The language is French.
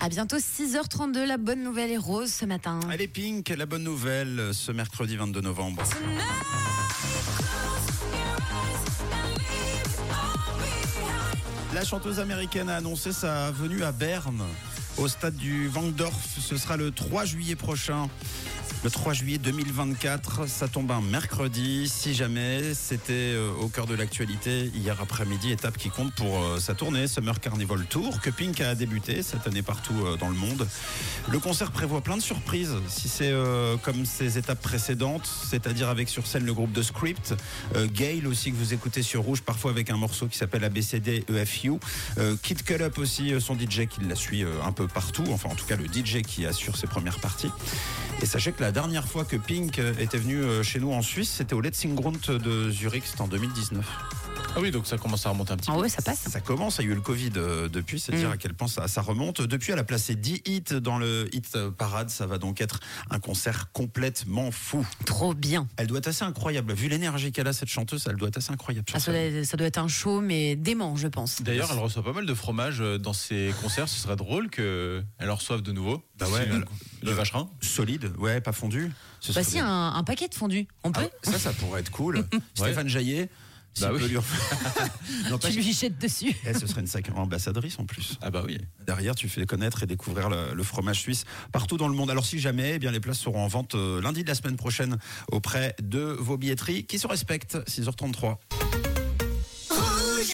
À bientôt 6h32, la bonne nouvelle est rose ce matin. Allez Pink, la bonne nouvelle ce mercredi 22 novembre. La chanteuse américaine a annoncé sa venue à Berne, au stade du Vangdorf. Ce sera le 3 juillet prochain. Le 3 juillet 2024, ça tombe un mercredi. Si jamais c'était euh, au cœur de l'actualité hier après-midi, étape qui compte pour euh, sa tournée Summer Carnival Tour que Pink a débuté cette année partout euh, dans le monde. Le concert prévoit plein de surprises. Si c'est comme ses étapes précédentes, c'est-à-dire avec sur scène le groupe de Script, Gail aussi que vous écoutez sur Rouge, parfois avec un morceau qui s'appelle ABCD EFU, Kid Up aussi, son DJ qui la suit un peu partout, enfin en tout cas le DJ qui assure ses premières parties. La dernière fois que Pink était venu euh, chez nous en Suisse, c'était au Letzingrund de Zurich, c'était en 2019. Ah oui, donc ça commence à remonter un petit ah peu. Oui, ça passe. Ça commence, il y a eu le Covid euh, depuis, c'est dire mm. à quel point ça, remonte. Depuis, elle a placé 10 hits dans le hit parade, ça va donc être un concert complètement fou. Trop bien. Elle doit être assez incroyable. Vu l'énergie qu'elle a, cette chanteuse, elle doit être assez incroyable. Ah, ça, doit, être un show, mais dément, je pense. D'ailleurs, elle reçoit pas mal de fromage euh, dans ses concerts. Ce serait drôle qu'elle en reçoive de nouveau. Bah ouais. Le, vacherin. Solide, ouais, pas fondu. bah si, un, paquet de fondu. On peut ah, Ça, ça pourrait être cool. Stéphane Jaillet. Bah oui. non, tu lui jettes dessus. Eh, ce serait une sacrée ambassadrice en plus. Ah bah oui. Derrière, tu fais connaître et découvrir le, fromage suisse partout dans le monde. Alors si jamais, eh bien les places seront en vente euh, lundi de la semaine prochaine auprès de vos billetteries qui se respectent. 6h33.